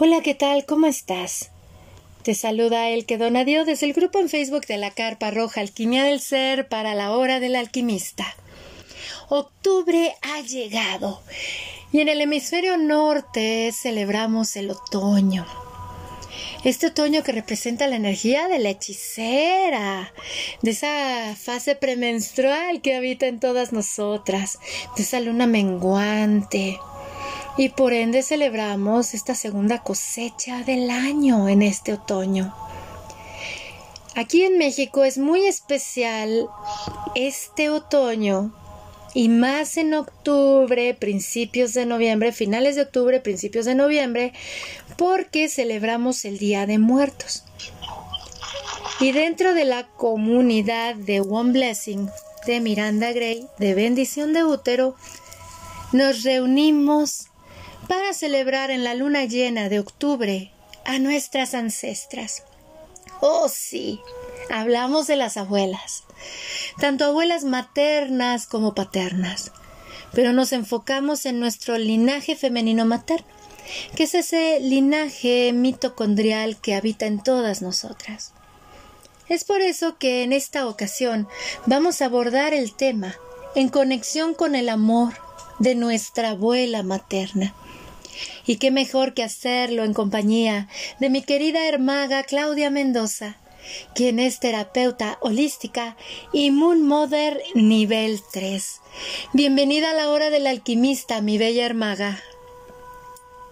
Hola, ¿qué tal? ¿Cómo estás? Te saluda el que donadio desde el grupo en Facebook de la Carpa Roja Alquimia del Ser para la Hora del Alquimista. Octubre ha llegado y en el hemisferio norte celebramos el otoño. Este otoño que representa la energía de la hechicera, de esa fase premenstrual que habita en todas nosotras, de esa luna menguante, y por ende celebramos esta segunda cosecha del año en este otoño. Aquí en México es muy especial este otoño y más en octubre, principios de noviembre, finales de octubre, principios de noviembre, porque celebramos el Día de Muertos. Y dentro de la comunidad de One Blessing de Miranda Gray, de bendición de útero, nos reunimos para celebrar en la luna llena de octubre a nuestras ancestras. Oh sí, hablamos de las abuelas, tanto abuelas maternas como paternas, pero nos enfocamos en nuestro linaje femenino materno, que es ese linaje mitocondrial que habita en todas nosotras. Es por eso que en esta ocasión vamos a abordar el tema en conexión con el amor de nuestra abuela materna y qué mejor que hacerlo en compañía de mi querida hermaga Claudia Mendoza, quien es terapeuta holística y Moon Mother nivel 3. Bienvenida a la hora del alquimista, mi bella hermaga.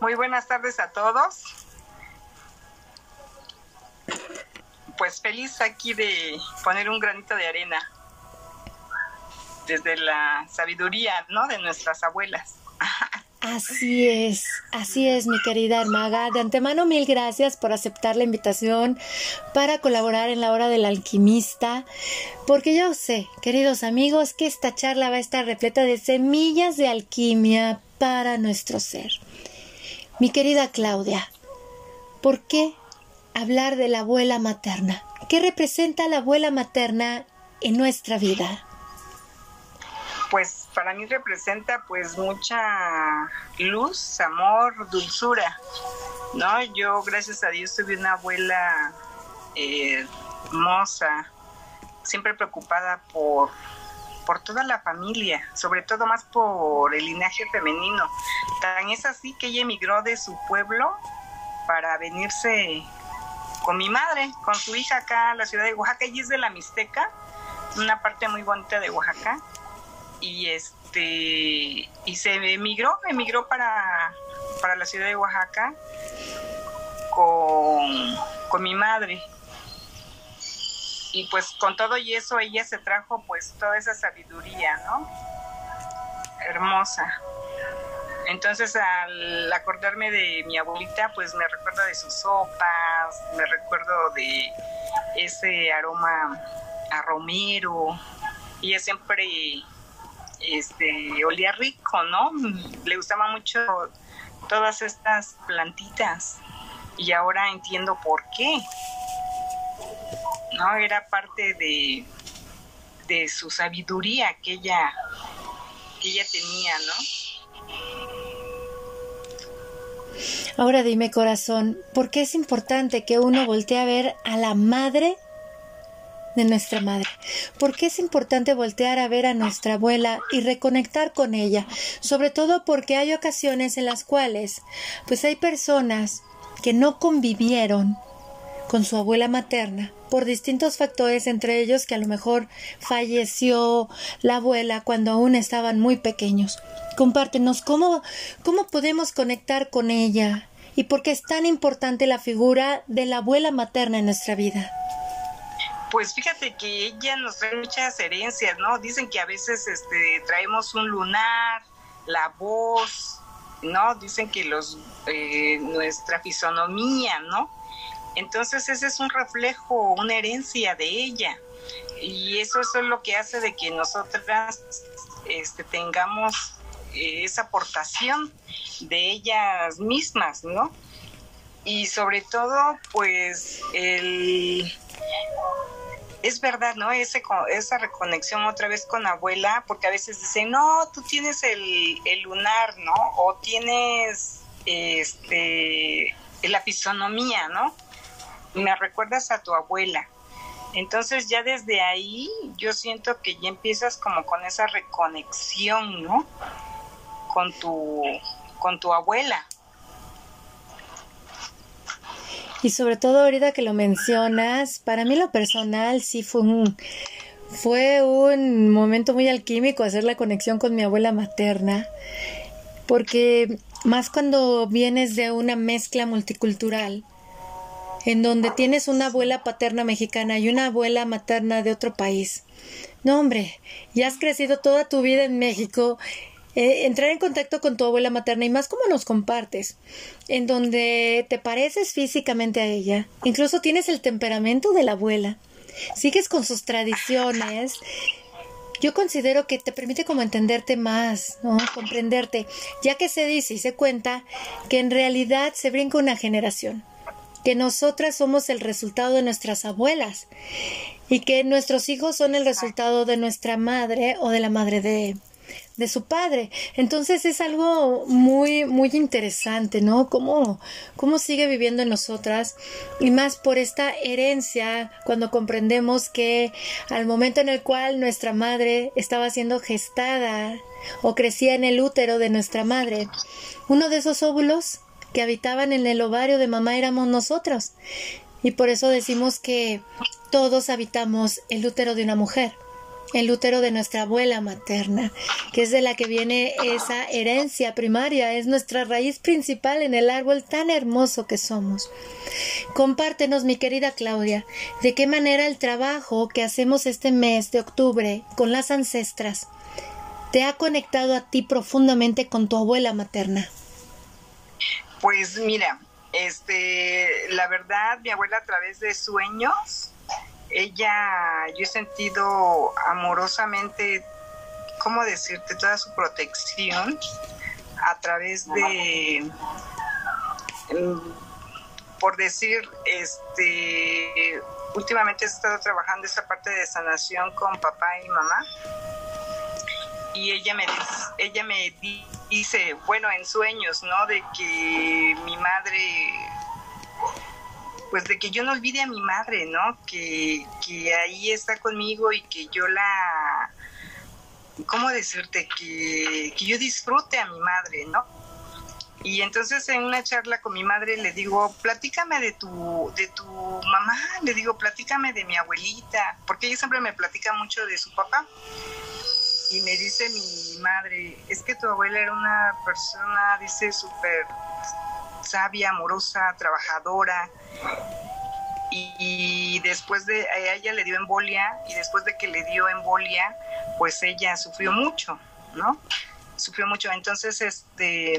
Muy buenas tardes a todos. Pues feliz aquí de poner un granito de arena desde la sabiduría, ¿no? De nuestras abuelas. Así es, así es, mi querida hermaga. De antemano, mil gracias por aceptar la invitación para colaborar en la hora del alquimista, porque yo sé, queridos amigos, que esta charla va a estar repleta de semillas de alquimia para nuestro ser. Mi querida Claudia, ¿por qué hablar de la abuela materna? ¿Qué representa la abuela materna en nuestra vida? Pues para mí representa pues mucha luz, amor, dulzura, ¿no? Yo gracias a Dios tuve una abuela eh, hermosa, siempre preocupada por, por toda la familia, sobre todo más por el linaje femenino. Tan es así que ella emigró de su pueblo para venirse con mi madre, con su hija acá a la ciudad de Oaxaca. Ella es de la Mixteca, una parte muy bonita de Oaxaca y este y se emigró, emigró para, para la ciudad de Oaxaca con, con mi madre. Y pues con todo y eso ella se trajo pues toda esa sabiduría, ¿no? Hermosa. Entonces al acordarme de mi abuelita, pues me recuerda de sus sopas, me recuerdo de ese aroma a romero. Ella siempre este, olía rico, ¿no? Le gustaba mucho todas estas plantitas y ahora entiendo por qué. ¿No? Era parte de, de su sabiduría que ella, que ella tenía, ¿no? Ahora dime, corazón, ¿por qué es importante que uno voltee a ver a la madre de nuestra madre. ¿Por qué es importante voltear a ver a nuestra abuela y reconectar con ella? Sobre todo porque hay ocasiones en las cuales pues hay personas que no convivieron con su abuela materna por distintos factores, entre ellos que a lo mejor falleció la abuela cuando aún estaban muy pequeños. Compártenos cómo, cómo podemos conectar con ella y por qué es tan importante la figura de la abuela materna en nuestra vida. Pues fíjate que ella nos trae muchas herencias, ¿no? Dicen que a veces este, traemos un lunar, la voz, ¿no? Dicen que los eh, nuestra fisonomía, ¿no? Entonces ese es un reflejo, una herencia de ella. Y eso, es lo que hace de que nosotras este, tengamos eh, esa aportación de ellas mismas, ¿no? Y sobre todo, pues, el es verdad, ¿no? Ese, esa reconexión otra vez con abuela, porque a veces dicen, no, tú tienes el, lunar, ¿no? O tienes este la fisonomía, ¿no? Me recuerdas a tu abuela. Entonces ya desde ahí yo siento que ya empiezas como con esa reconexión, ¿no? Con tu, con tu abuela. Y sobre todo ahorita que lo mencionas, para mí lo personal sí fue un, fue un momento muy alquímico hacer la conexión con mi abuela materna, porque más cuando vienes de una mezcla multicultural, en donde tienes una abuela paterna mexicana y una abuela materna de otro país. No, hombre, ya has crecido toda tu vida en México. Eh, entrar en contacto con tu abuela materna y más como nos compartes, en donde te pareces físicamente a ella, incluso tienes el temperamento de la abuela, sigues con sus tradiciones, yo considero que te permite como entenderte más, ¿no? Comprenderte, ya que se dice y se cuenta que en realidad se brinca una generación, que nosotras somos el resultado de nuestras abuelas y que nuestros hijos son el resultado de nuestra madre o de la madre de, de su padre. Entonces es algo muy, muy interesante, ¿no? Cómo, cómo sigue viviendo en nosotras y más por esta herencia cuando comprendemos que al momento en el cual nuestra madre estaba siendo gestada o crecía en el útero de nuestra madre, uno de esos óvulos que habitaban en el ovario de mamá éramos nosotros. Y por eso decimos que todos habitamos el útero de una mujer el útero de nuestra abuela materna, que es de la que viene esa herencia primaria, es nuestra raíz principal en el árbol tan hermoso que somos. Compártenos, mi querida Claudia, de qué manera el trabajo que hacemos este mes de octubre con las ancestras te ha conectado a ti profundamente con tu abuela materna. Pues mira, este, la verdad, mi abuela a través de sueños ella, yo he sentido amorosamente, ¿cómo decirte? Toda su protección a través de, por decir, este, últimamente he estado trabajando esta parte de sanación con papá y mamá y ella me ella me dice bueno en sueños no de que mi madre pues de que yo no olvide a mi madre, ¿no? Que, que ahí está conmigo y que yo la, ¿cómo decirte? Que, que yo disfrute a mi madre, ¿no? Y entonces en una charla con mi madre le digo, platícame de tu, de tu mamá, le digo, platícame de mi abuelita, porque ella siempre me platica mucho de su papá. Y me dice mi madre, es que tu abuela era una persona, dice, súper sabia, amorosa, trabajadora. Y, después de a ella le dio embolia y después de que le dio embolia, pues ella sufrió mucho, ¿no? Sufrió mucho. Entonces, este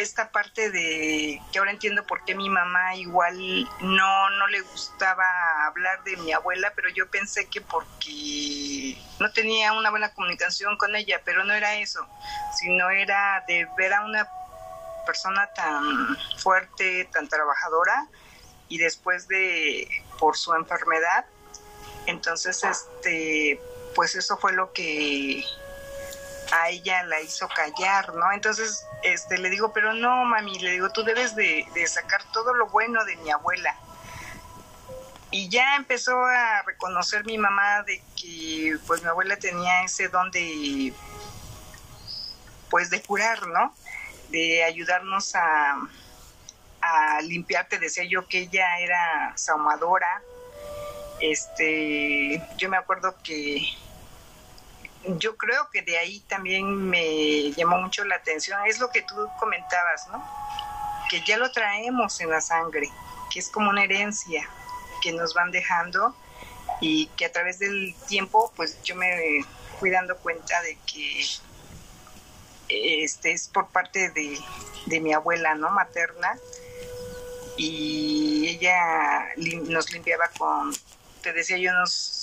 esta parte de que ahora entiendo por qué mi mamá igual no, no le gustaba hablar de mi abuela, pero yo pensé que porque no tenía una buena comunicación con ella, pero no era eso, sino era de ver a una persona tan fuerte, tan trabajadora y después de por su enfermedad, entonces este pues eso fue lo que a ella la hizo callar, ¿no? Entonces, este, le digo, pero no, mami, le digo, tú debes de, sacar todo lo bueno de mi abuela. Y ya empezó a reconocer mi mamá de que, pues, mi abuela tenía ese don de, pues, de curar, ¿no? De ayudarnos a, a limpiarte, decía yo que ella era saumadora. Este, yo me acuerdo que yo creo que de ahí también me llamó mucho la atención, es lo que tú comentabas, ¿no? Que ya lo traemos en la sangre, que es como una herencia que nos van dejando y que a través del tiempo, pues yo me fui dando cuenta de que este es por parte de, de mi abuela, ¿no? Materna y ella nos limpiaba con, te decía yo, nos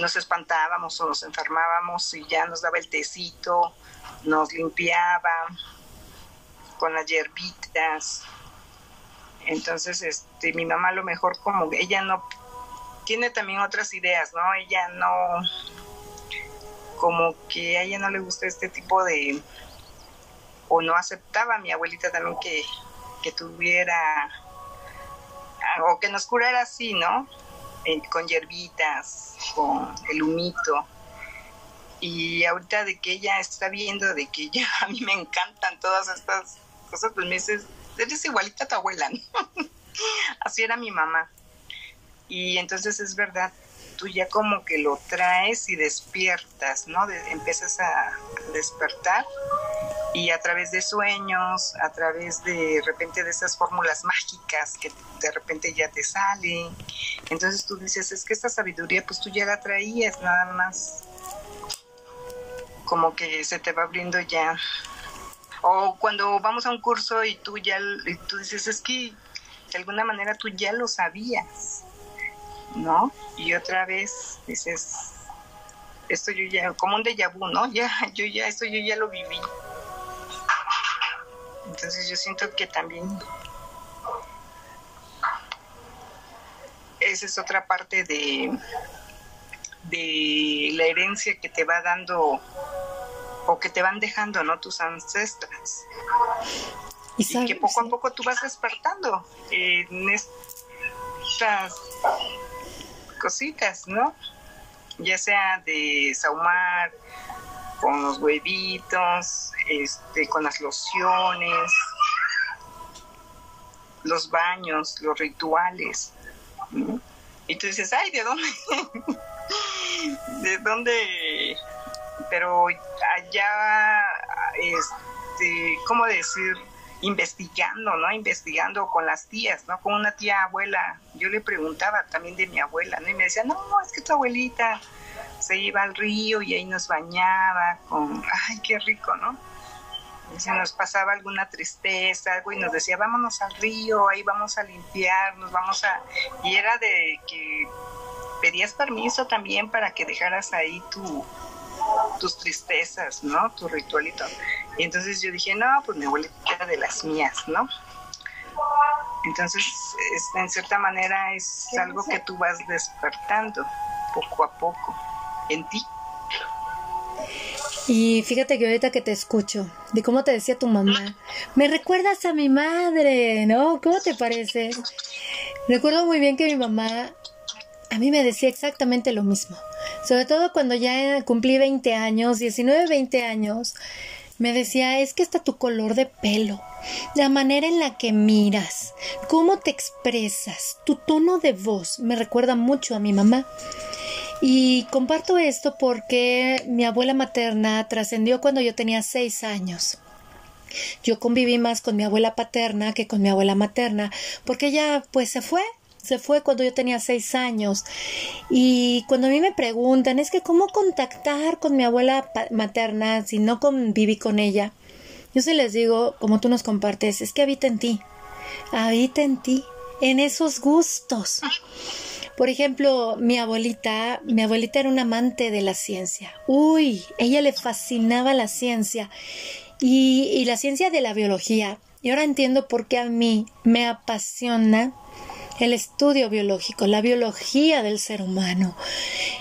nos espantábamos o nos enfermábamos y ya nos daba el tecito, nos limpiaba con las hierbitas. Entonces, este, mi mamá a lo mejor como ella no tiene también otras ideas, ¿no? Ella no como que a ella no le gusta este tipo de o no aceptaba mi abuelita también que, que tuviera o que nos curara así, ¿no? Con hierbitas, con el humito. Y ahorita de que ella está viendo, de que ya a mí me encantan todas estas cosas, pues me dice, eres igualita a tu abuela, Así era mi mamá. Y entonces es verdad, tú ya como que lo traes y despiertas, ¿no? empiezas a despertar y a través de sueños, a través de, de repente de esas fórmulas mágicas que de repente ya te salen. Entonces tú dices, es que esta sabiduría pues tú ya la traías, nada más como que se te va abriendo ya. O cuando vamos a un curso y tú ya, y tú dices, es que de alguna manera tú ya lo sabías, ¿no? Y otra vez dices, esto yo ya, como un déjà vu, ¿no? Ya, yo ya, esto yo ya lo viví. Entonces yo siento que también esa es otra parte de, de la herencia que te va dando o que te van dejando, ¿no? Tus ancestras. Y, que poco a poco tú vas despertando en estas cositas, ¿no? Ya sea de saumar, con los huevitos, este, con las lociones, los baños, los rituales. Y tú dices, ay, ¿de dónde? ¿De dónde? Pero allá, este, ¿cómo decir? Investigando, ¿no? Investigando con las tías, ¿no? Con una tía abuela. Yo le preguntaba también de mi abuela, ¿no? Y me decía, no, es que tu abuelita se iba al río y ahí nos bañaba con, ay, qué rico, ¿no? Y se nos pasaba alguna tristeza, algo, y nos decía, vámonos al río, ahí vamos a limpiarnos, vamos a... Y era de que pedías permiso también para que dejaras ahí tu, tus tristezas, ¿no? Tu ritualito. Y entonces yo dije, no, pues mi abuelita era de las mías, ¿no? Entonces, en cierta manera es algo que tú vas despertando poco a poco en ti. Y fíjate que ahorita que te escucho, de cómo te decía tu mamá, me recuerdas a mi madre, ¿no? ¿Cómo te parece? Recuerdo muy bien que mi mamá a mí me decía exactamente lo mismo. Sobre todo cuando ya cumplí 20 años, 19, 20 años, me decía, es que está tu color de pelo, la manera en la que miras, cómo te expresas, tu tono de voz, me recuerda mucho a mi mamá. Y comparto esto porque mi abuela materna trascendió cuando yo tenía seis años. Yo conviví más con mi abuela paterna que con mi abuela materna, porque ella pues se fue, se fue cuando yo tenía seis años. Y cuando a mí me preguntan, es que cómo contactar con mi abuela materna si no conviví con ella, yo se les digo, como tú nos compartes, es que habita en ti, habita en ti, en esos gustos. Por ejemplo, mi abuelita, mi abuelita era una amante de la ciencia. Uy, ella le fascinaba la ciencia y, y la ciencia de la biología. Y ahora entiendo por qué a mí me apasiona el estudio biológico, la biología del ser humano.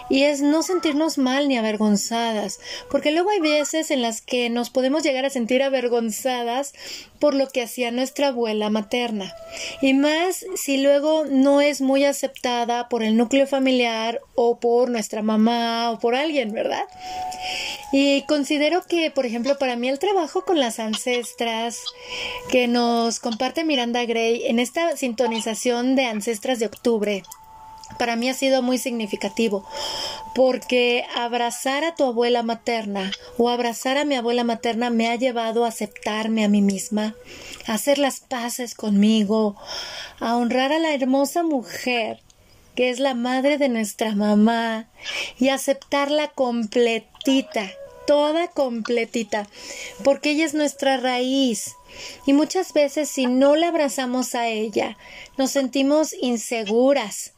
Y es no sentirnos mal ni avergonzadas, porque luego hay veces en las que nos podemos llegar a sentir avergonzadas por lo que hacía nuestra abuela materna. Y más si luego no es muy aceptada por el núcleo familiar o por nuestra mamá o por alguien, ¿verdad? Y considero que, por ejemplo, para mí el trabajo con las ancestras que nos comparte Miranda Gray en esta sintonización de ancestras de octubre, para mí ha sido muy significativo, porque abrazar a tu abuela materna o abrazar a mi abuela materna me ha llevado a aceptarme a mí misma, a hacer las paces conmigo, a honrar a la hermosa mujer que es la madre de nuestra mamá y aceptarla completita, toda completita, porque ella es nuestra raíz. Y muchas veces si no la abrazamos a ella, nos sentimos inseguras,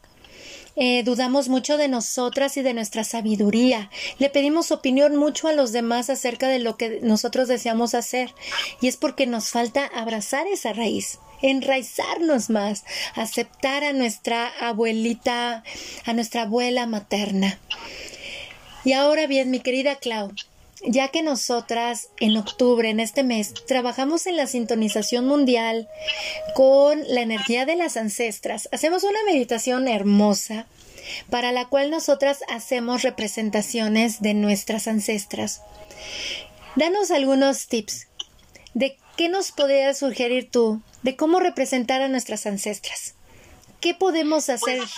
eh, dudamos mucho de nosotras y de nuestra sabiduría. Le pedimos opinión mucho a los demás acerca de lo que nosotros deseamos hacer. Y es porque nos falta abrazar esa raíz, enraizarnos más, aceptar a nuestra abuelita, a nuestra abuela materna. Y ahora bien, mi querida Clau, ya que nosotras en octubre, en este mes, trabajamos en la sintonización mundial con la energía de las ancestras. Hacemos una meditación hermosa para la cual nosotras hacemos representaciones de nuestras ancestras. Danos algunos tips de qué nos podrías sugerir tú de cómo representar a nuestras ancestras. ¿Qué podemos hacer? Pues,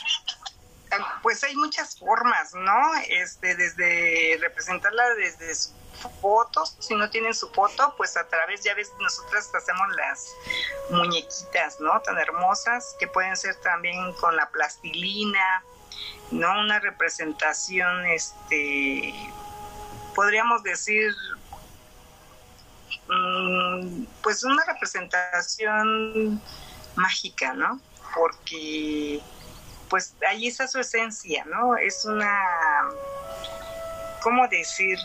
pues hay muchas formas, ¿no? Este, desde representarla desde su fotos, si no tienen su foto, pues a través, ya ves, nosotras hacemos las muñequitas, ¿no? Tan hermosas, que pueden ser también con la plastilina, ¿no? Una representación, este, podríamos decir, mm, pues una representación mágica, ¿no? Porque pues ahí está su esencia, ¿no? Es una, ¿cómo decir?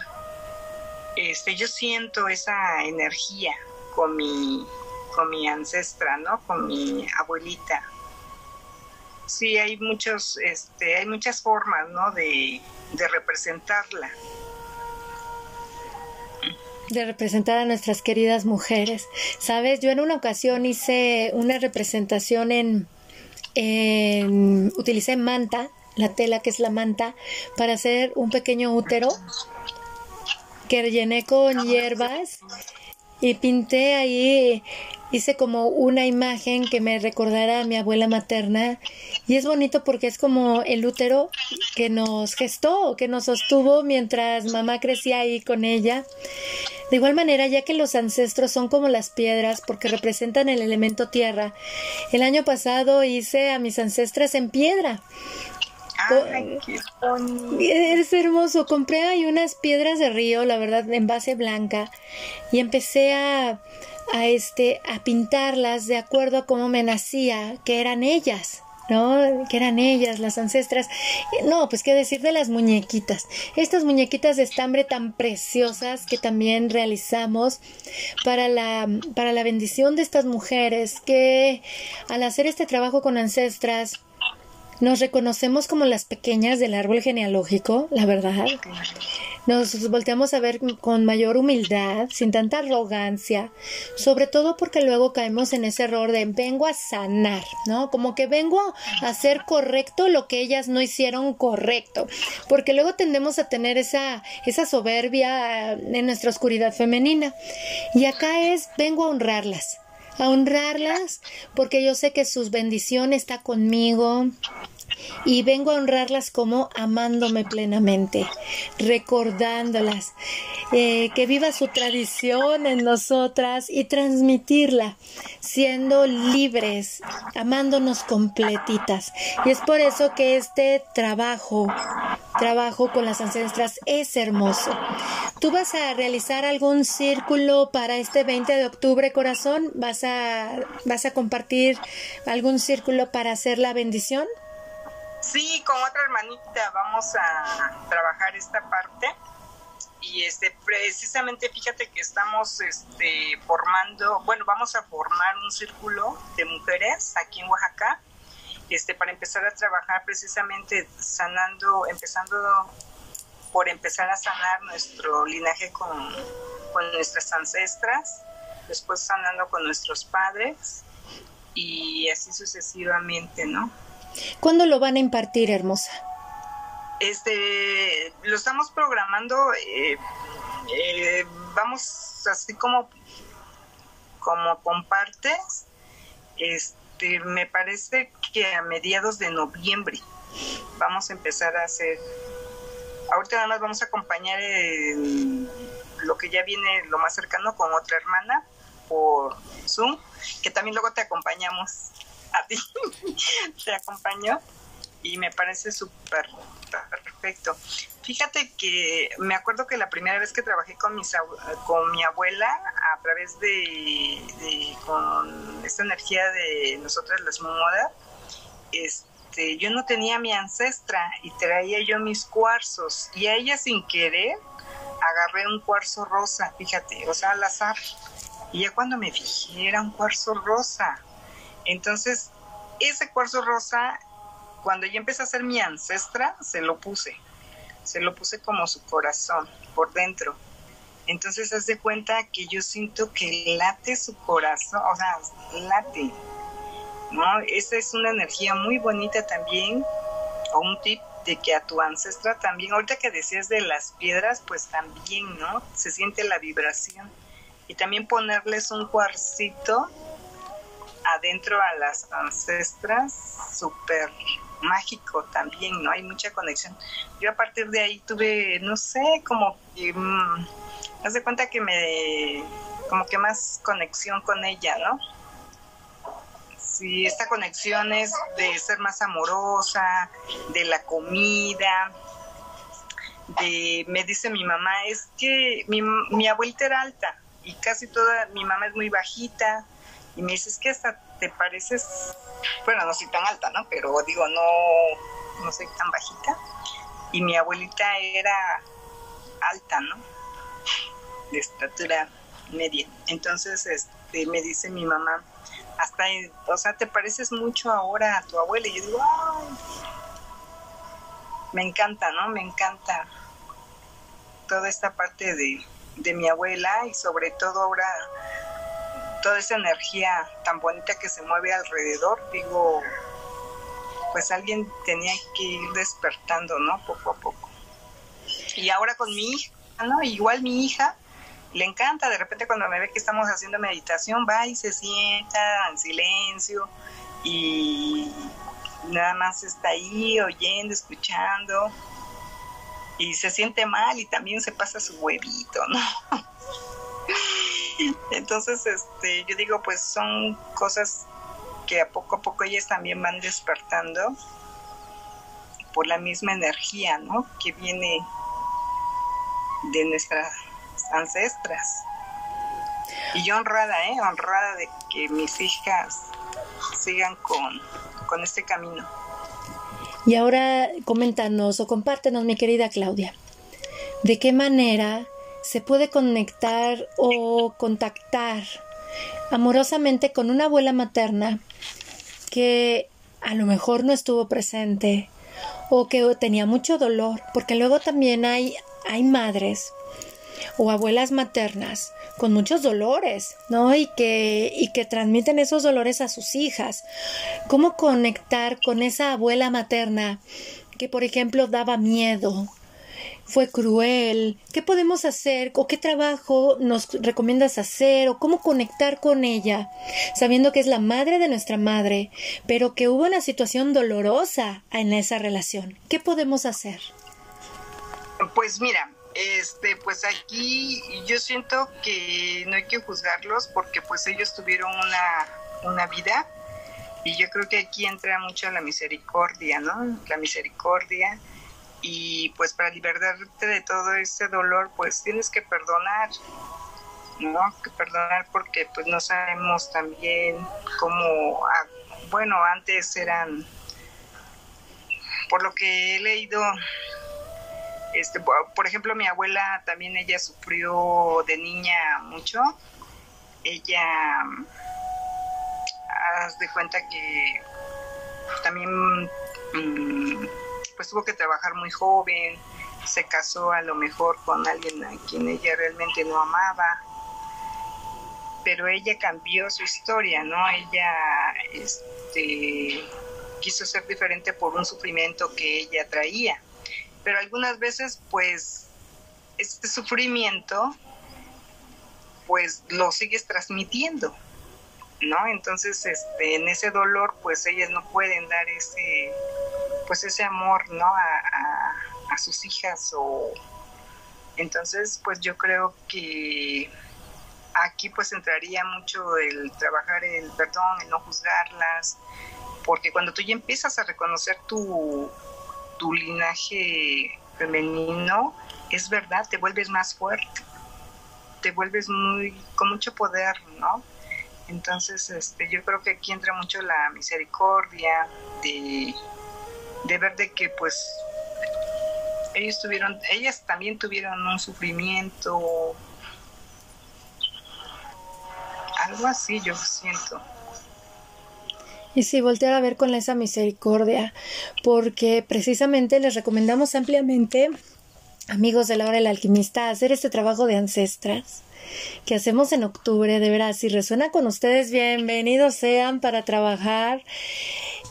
Este, yo siento esa energía con mi, con mi ancestra, ¿no? Con mi abuelita. Sí, hay muchos, este, hay muchas formas, ¿no? De, de representarla de representar a nuestras queridas mujeres. Sabes, yo en una ocasión hice una representación en utilicé manta, la tela que es la manta, para hacer un pequeño útero que rellené con hierbas y pinté ahí, hice como una imagen que me recordara a mi abuela materna y es bonito porque es como el útero que nos gestó, que nos sostuvo mientras mamá crecía ahí con ella. De igual manera, ya que los ancestros son como las piedras porque representan el elemento tierra, el año pasado hice a mis ancestras en piedra. Ay, es hermoso. Compré ahí unas piedras de río, la verdad, en base blanca, y empecé a, a este a pintarlas de acuerdo a cómo me nacía, que eran ellas. ¿No? Que eran ellas, las ancestras. No, pues qué decir de las muñequitas. Estas muñequitas de estambre tan preciosas que también realizamos para la, para la bendición de estas mujeres que al hacer este trabajo con ancestras nos reconocemos como las pequeñas del árbol genealógico, la verdad. Nos volteamos a ver con mayor humildad, sin tanta arrogancia, sobre todo porque luego caemos en ese error de vengo a sanar, ¿no? Como que vengo a hacer correcto lo que ellas no hicieron correcto, porque luego tendemos a tener esa, esa soberbia en nuestra oscuridad femenina. Y acá es vengo a honrarlas, a honrarlas porque yo sé que sus bendiciones está conmigo y vengo a honrarlas como amándome plenamente, recordándolas, eh, que viva su tradición en nosotras y transmitirla, siendo libres, amándonos completitas. Y es por eso que este trabajo, trabajo con las ancestras es hermoso. ¿Tú vas a realizar algún círculo para este 20 de octubre, corazón? ¿Vas a, vas a compartir algún círculo para hacer la bendición? Sí, con otra hermanita vamos a trabajar esta parte y este precisamente fíjate que estamos este formando, bueno, vamos a formar un círculo de mujeres aquí en Oaxaca este para empezar a trabajar precisamente sanando, empezando por empezar a sanar nuestro linaje con, con nuestras ancestras, después sanando con nuestros padres y así sucesivamente, ¿no? ¿Cuándo lo van a impartir, hermosa? Este, lo estamos programando, eh, eh, vamos así como, como compartes, este, me parece que a mediados de noviembre vamos a empezar a hacer ahorita nada más vamos a acompañar lo que ya viene lo más cercano con otra hermana por Zoom, que también luego te acompañamos a ti, te acompañó y me parece súper perfecto. Fíjate que me acuerdo que la primera vez que trabajé con, mis, con mi abuela a través de, con esta energía de nosotras las modas, este, yo no tenía mi ancestra y traía yo mis cuarzos y a ella sin querer agarré un cuarzo rosa, fíjate, o sea, al azar. Y ya cuando me fijé era un cuarzo rosa entonces, ese cuarzo rosa, cuando yo empecé a ser mi ancestra, se lo puse. Se lo puse como su corazón, por dentro. Entonces haz de cuenta que yo siento que late su corazón, o sea, late, ¿no? Esa es una energía muy bonita también, o un tip de que a tu ancestra también, ahorita que decías de las piedras, pues también, ¿no? Se siente la vibración. Y también ponerles un cuarcito adentro a las ancestras, súper mágico también, ¿no? Hay mucha conexión. Yo a partir de ahí tuve, no sé, como que, mm, haz de cuenta que me, como que más conexión con ella, ¿no? Sí, esta conexión es de ser más amorosa, de la comida, de, me dice mi mamá, es que mi, mi abuelita era alta y casi toda, mi mamá es muy bajita, y me dices que hasta te pareces, bueno, no soy tan alta, ¿no? Pero digo, no, no soy tan bajita. Y mi abuelita era alta, ¿no? De estatura media. Entonces, este, me dice mi mamá, hasta, o sea, te pareces mucho ahora a tu abuela. Y yo digo, ay, me encanta, ¿no? Me encanta toda esta parte de, de mi abuela y sobre todo ahora toda esa energía tan bonita que se mueve alrededor, digo, pues alguien tenía que ir despertando, ¿no? Poco a poco. Y ahora con mi hija, ¿no? Igual mi hija le encanta, de repente cuando me ve que estamos haciendo meditación, va y se sienta en silencio y nada más está ahí oyendo, escuchando y se siente mal y también se pasa su huevito, ¿no? Entonces, este, yo digo, pues son cosas que a poco a poco ellas también van despertando por la misma energía, ¿no? Que viene de nuestras ancestras. Y yo honrada, ¿eh? Honrada de que mis hijas sigan con, con este camino. Y ahora coméntanos o compártenos, mi querida Claudia, ¿de qué manera se puede conectar o contactar amorosamente con una abuela materna que a lo mejor no estuvo presente o que tenía mucho dolor, porque luego también hay, hay madres o abuelas maternas con muchos dolores, ¿no? Y que, y que transmiten esos dolores a sus hijas. ¿Cómo conectar con esa abuela materna que, por ejemplo, daba miedo, fue cruel, qué podemos hacer o qué trabajo nos recomiendas hacer o cómo conectar con ella, sabiendo que es la madre de nuestra madre, pero que hubo una situación dolorosa en esa relación. ¿Qué podemos hacer? Pues mira, este, pues aquí yo siento que no hay que juzgarlos porque pues ellos tuvieron una, una vida. Y yo creo que aquí entra mucho la misericordia, ¿no? La misericordia. Y pues para liberarte de todo ese dolor pues tienes que perdonar no que perdonar porque pues no sabemos también cómo ah, bueno antes eran por lo que he leído este por ejemplo mi abuela también ella sufrió de niña mucho ella haz de cuenta que también mm, pues tuvo que trabajar muy joven, se casó a lo mejor con alguien a quien ella realmente no amaba, pero ella cambió su historia, ¿no? Ella este, quiso ser diferente por un sufrimiento que ella traía, pero algunas veces pues este sufrimiento pues lo sigues transmitiendo, ¿no? Entonces, este, en ese dolor, pues ellas no pueden dar ese, pues ese amor, ¿no? A, sus hijas o entonces pues yo creo que aquí pues entraría mucho el trabajar el perdón, el no juzgarlas, porque cuando tú ya empiezas a reconocer tu, tu linaje femenino, es verdad, te vuelves más fuerte, te vuelves muy, con mucho poder, ¿no? Entonces, este, yo creo que aquí entra mucho la misericordia de de ver de que pues ellos tuvieron, ellas también tuvieron un sufrimiento, algo así yo siento. Y sí, voltear a ver con esa misericordia, porque precisamente les recomendamos ampliamente amigos de la hora del alquimista, hacer este trabajo de ancestras que hacemos en octubre, de veras, si resuena con ustedes, bienvenidos sean para trabajar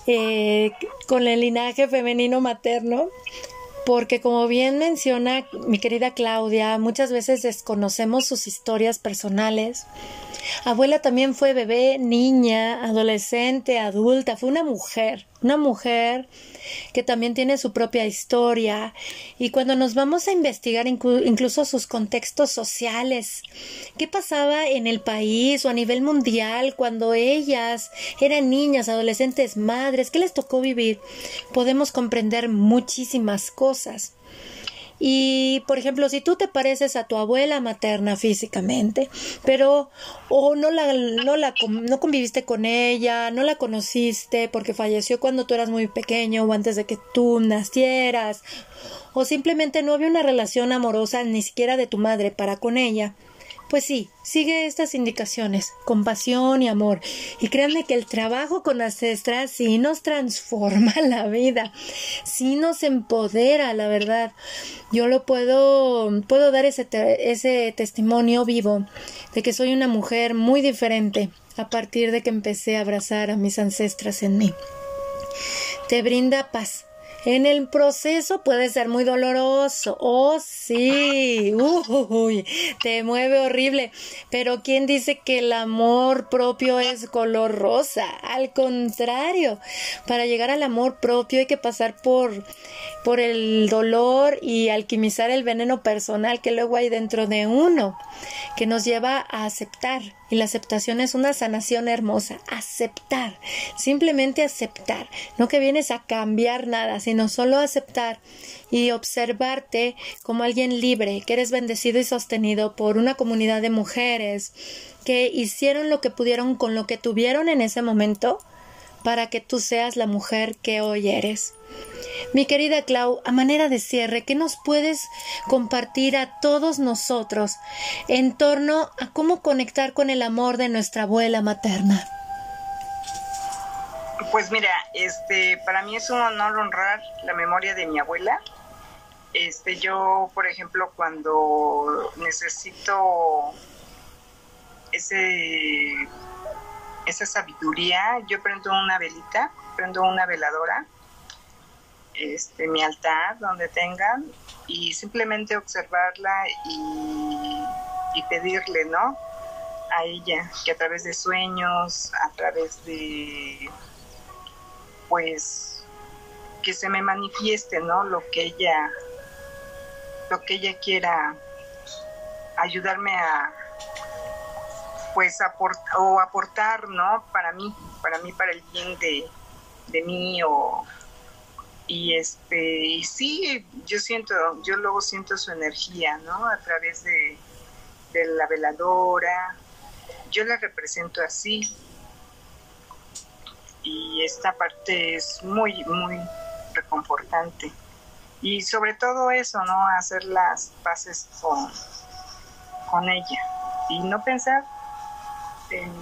eh, con el linaje femenino materno porque como bien menciona mi querida Claudia, muchas veces desconocemos sus historias personales. Abuela también fue bebé, niña, adolescente, adulta, fue una mujer, una mujer que también tiene su propia historia y cuando nos vamos a investigar incluso sus contextos sociales, qué pasaba en el país o a nivel mundial cuando ellas eran niñas, adolescentes, madres, qué les tocó vivir, podemos comprender muchísimas cosas. Y, por ejemplo, si tú te pareces a tu abuela materna físicamente, pero o no la, no la no conviviste con ella, no la conociste porque falleció cuando tú eras muy pequeño o antes de que tú nacieras, o simplemente no había una relación amorosa ni siquiera de tu madre para con ella, pues sí, sigue estas indicaciones, compasión y amor. Y créanme que el trabajo con ancestras sí nos transforma la vida, sí nos empodera, la verdad. Yo lo puedo, puedo dar ese, ese testimonio vivo de que soy una mujer muy diferente a partir de que empecé a abrazar a mis ancestras en mí. Te brinda paz, en el proceso puede ser muy doloroso. Oh, sí. Uy, te mueve horrible. Pero ¿quién dice que el amor propio es color rosa? Al contrario, para llegar al amor propio hay que pasar por, por el dolor y alquimizar el veneno personal que luego hay dentro de uno, que nos lleva a aceptar y la aceptación es una sanación hermosa. Aceptar. Simplemente aceptar. No que vienes a cambiar nada, sino solo aceptar y observarte como alguien libre, que eres bendecido y sostenido por una comunidad de mujeres que hicieron lo que pudieron con lo que tuvieron en ese momento para que tú seas la mujer que hoy eres. Mi querida Clau, a manera de cierre, ¿qué nos puedes compartir a todos nosotros en torno a cómo conectar con el amor de nuestra abuela materna? Pues mira, este, para mí es un honor honrar la memoria de mi abuela. Este, yo, por ejemplo, cuando necesito ese esa sabiduría, yo prendo una velita, prendo una veladora este, mi altar donde tengan y simplemente observarla y, y pedirle, ¿no? A ella que a través de sueños, a través de, pues, que se me manifieste, ¿no? Lo que ella, lo que ella quiera ayudarme a, pues, aportar o aportar, ¿no? Para mí, para mí, para el bien de, de mí o y este sí yo siento yo luego siento su energía no a través de, de la veladora. Yo la represento así. Y esta parte es muy muy reconfortante. Y sobre todo eso no hacer las paces con con ella. Y no pensar en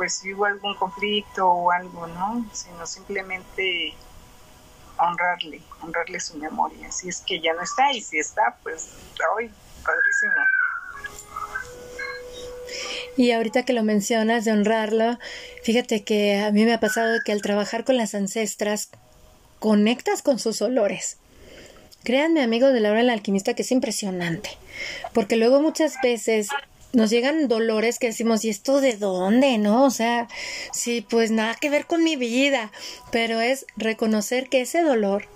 pues si hubo algún conflicto o algo, ¿no? Sino simplemente honrarle, honrarle su memoria. Si es que ya no está y si está, pues hoy, padrísimo. Y ahorita que lo mencionas de honrarlo, fíjate que a mí me ha pasado que al trabajar con las ancestras, conectas con sus olores. Créanme, amigos de la hora del alquimista, que es impresionante, porque luego muchas veces nos llegan dolores que decimos, ¿y esto de dónde? ¿No? O sea, sí, pues nada que ver con mi vida, pero es reconocer que ese dolor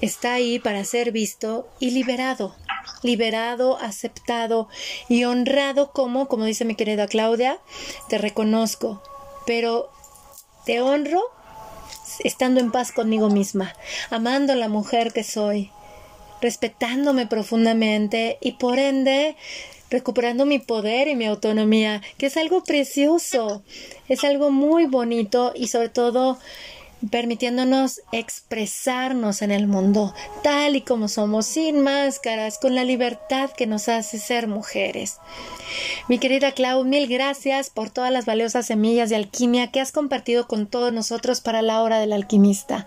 está ahí para ser visto y liberado, liberado, aceptado y honrado como, como dice mi querida Claudia, te reconozco, pero te honro estando en paz conmigo misma, amando a la mujer que soy, respetándome profundamente y por ende recuperando mi poder y mi autonomía, que es algo precioso, es algo muy bonito y sobre todo permitiéndonos expresarnos en el mundo tal y como somos, sin máscaras, con la libertad que nos hace ser mujeres. Mi querida Clau, mil gracias por todas las valiosas semillas de alquimia que has compartido con todos nosotros para la hora del alquimista.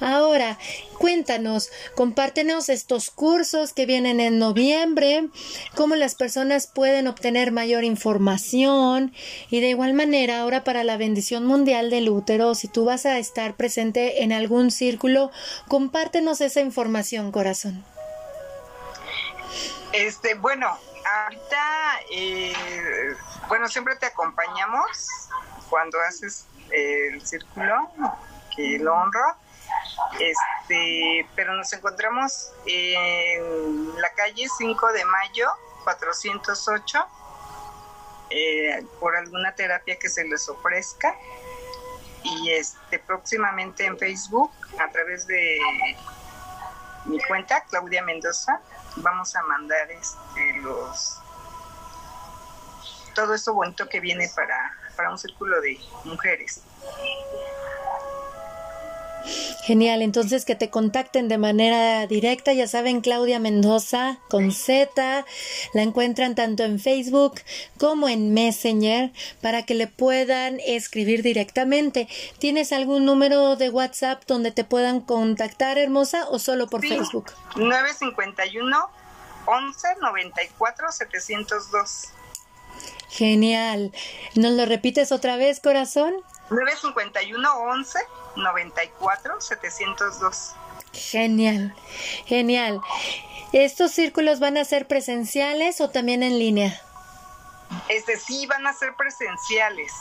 Ahora, cuéntanos, compártenos estos cursos que vienen en noviembre, cómo las personas pueden obtener mayor información y de igual manera ahora para la bendición mundial del útero, si tú vas a estar presente en algún círculo, compártenos esa información, corazón. Este, bueno, ahorita, eh, bueno, siempre te acompañamos cuando haces el círculo, que lo honro. Este, pero nos encontramos en la calle 5 de mayo, 408, eh, por alguna terapia que se les ofrezca. Y este, próximamente en Facebook, a través de mi cuenta, Claudia Mendoza, vamos a mandar este, los todo eso bonito que viene para, para un círculo de mujeres. Genial, entonces que te contacten de manera directa, ya saben, Claudia Mendoza con Z, la encuentran tanto en Facebook como en Messenger para que le puedan escribir directamente. ¿Tienes algún número de WhatsApp donde te puedan contactar, hermosa, o solo por Facebook? 951 11 94 702. Genial. ¿Nos lo repites otra vez, corazón? 951 11 94 702. Genial, genial. ¿Estos círculos van a ser presenciales o también en línea? Este sí van a ser presenciales.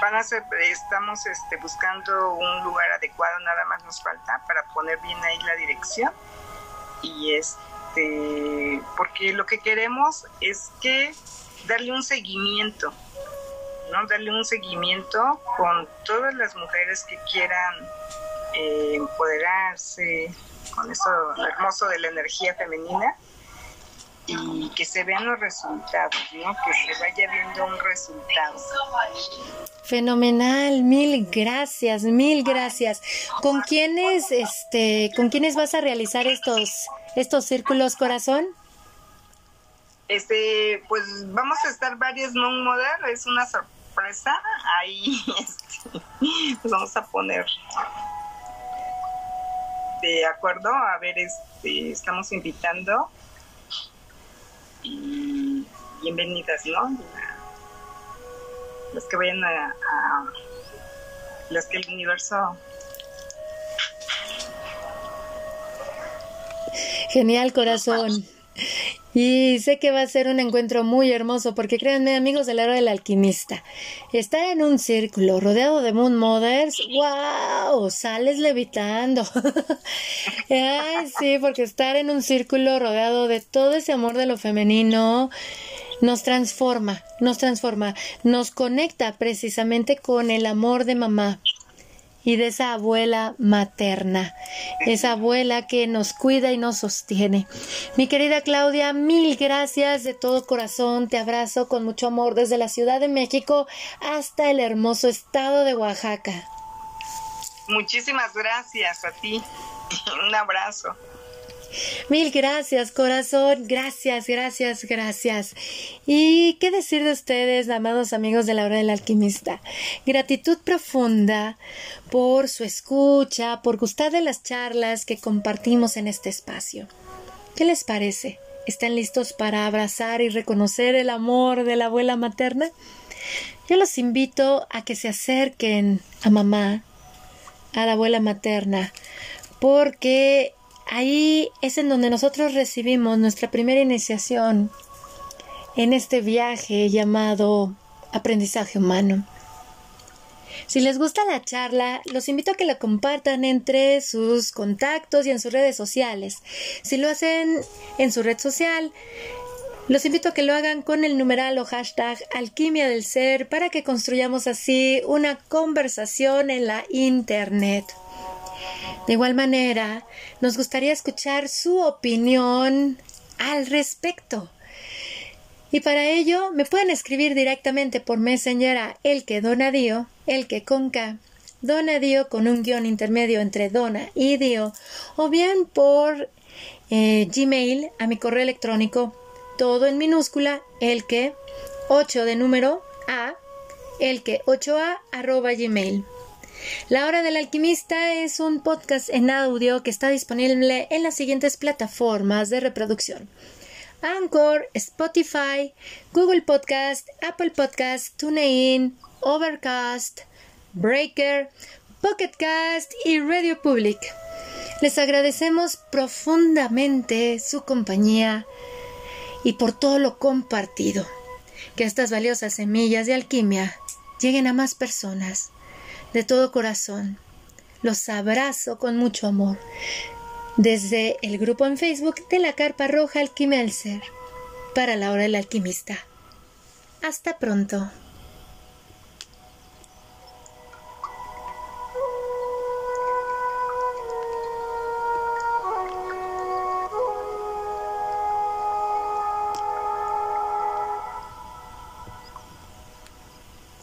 Van a ser, estamos este, buscando un lugar adecuado, nada más nos falta para poner bien ahí la dirección. Y este, porque lo que queremos es que darle un seguimiento ¿no? Darle un seguimiento con todas las mujeres que quieran eh, empoderarse con eso hermoso de la energía femenina y que se vean los resultados, ¿no? Que se vaya viendo un resultado. Fenomenal, mil gracias, mil gracias. ¿Con quiénes, este, con quiénes vas a realizar estos, estos círculos, corazón? Este, pues vamos a estar varios non model, es una sorpresa ahí este, pues vamos a poner de acuerdo, a ver, este, estamos invitando y bienvenidas, ¿no? Las que vayan a, a las que el universo Genial, corazón. Y sé que va a ser un encuentro muy hermoso porque créanme amigos del héroe del alquimista, estar en un círculo rodeado de Moon Mothers, wow, sales levitando. Ay, sí, porque estar en un círculo rodeado de todo ese amor de lo femenino nos transforma, nos transforma, nos conecta precisamente con el amor de mamá, y de esa abuela materna, esa abuela que nos cuida y nos sostiene. Mi querida Claudia, mil gracias de todo corazón, te abrazo con mucho amor desde la Ciudad de México hasta el hermoso estado de Oaxaca. Muchísimas gracias a ti, un abrazo. Mil gracias, corazón. Gracias, gracias, gracias. ¿Y qué decir de ustedes, amados amigos de la hora del alquimista? Gratitud profunda por su escucha, por gustar de las charlas que compartimos en este espacio. ¿Qué les parece? ¿Están listos para abrazar y reconocer el amor de la abuela materna? Yo los invito a que se acerquen a mamá, a la abuela materna, porque ahí es en donde nosotros recibimos nuestra primera iniciación en este viaje llamado aprendizaje humano. Si les gusta la charla, los invito a que la compartan entre sus contactos y en sus redes sociales. Si lo hacen en su red social, los invito a que lo hagan con el numeral o hashtag alquimia del ser para que construyamos así una conversación en la Internet. De igual manera, nos gustaría escuchar su opinión al respecto. Y para ello me pueden escribir directamente por Messenger a el que donadío, el que conca, Dona Dio con un guion intermedio entre Dona y Dio, o bien por eh, Gmail a mi correo electrónico, todo en minúscula, el que 8 de número A, el que 8A arroba Gmail. La Hora del Alquimista es un podcast en audio que está disponible en las siguientes plataformas de reproducción. Anchor, Spotify, Google Podcast, Apple Podcast, TuneIn, Overcast, Breaker, Pocket Cast y Radio Public. Les agradecemos profundamente su compañía y por todo lo compartido. Que estas valiosas semillas de alquimia lleguen a más personas de todo corazón. Los abrazo con mucho amor desde el grupo en Facebook de la Carpa Roja Alquimia del Ser para la hora del alquimista. Hasta pronto.